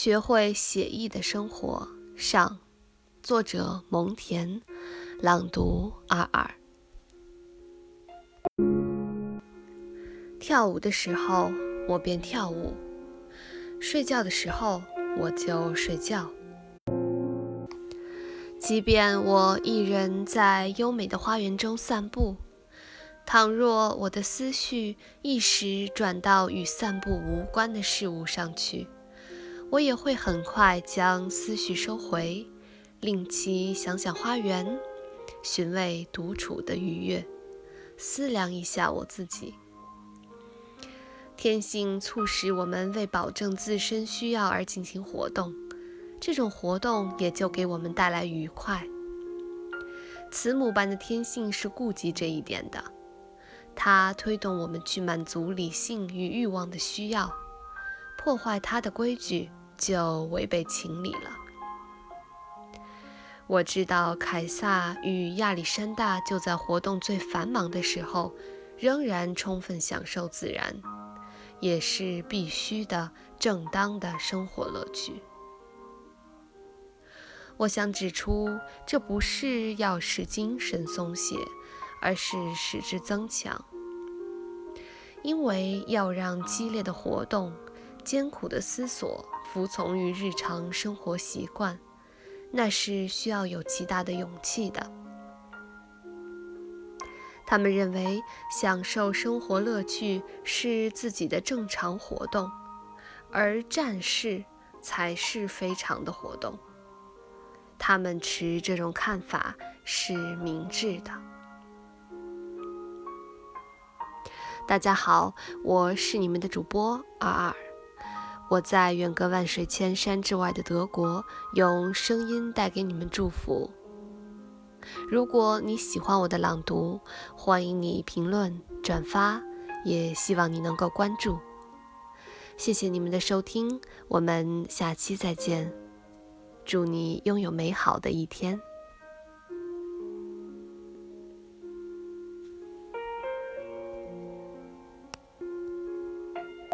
学会写意的生活上，作者蒙恬，朗读二二。跳舞的时候，我便跳舞；睡觉的时候，我就睡觉。即便我一人在优美的花园中散步，倘若我的思绪一时转到与散步无关的事物上去，我也会很快将思绪收回，令其想想花园，寻味独处的愉悦，思量一下我自己。天性促使我们为保证自身需要而进行活动，这种活动也就给我们带来愉快。慈母般的天性是顾及这一点的，它推动我们去满足理性与欲望的需要，破坏它的规矩。就违背情理了。我知道凯撒与亚历山大就在活动最繁忙的时候，仍然充分享受自然，也是必须的、正当的生活乐趣。我想指出，这不是要使精神松懈，而是使之增强，因为要让激烈的活动。艰苦的思索，服从于日常生活习惯，那是需要有极大的勇气的。他们认为，享受生活乐趣是自己的正常活动，而战士才是非常的活动。他们持这种看法是明智的。大家好，我是你们的主播二二。我在远隔万水千山之外的德国，用声音带给你们祝福。如果你喜欢我的朗读，欢迎你评论、转发，也希望你能够关注。谢谢你们的收听，我们下期再见。祝你拥有美好的一天。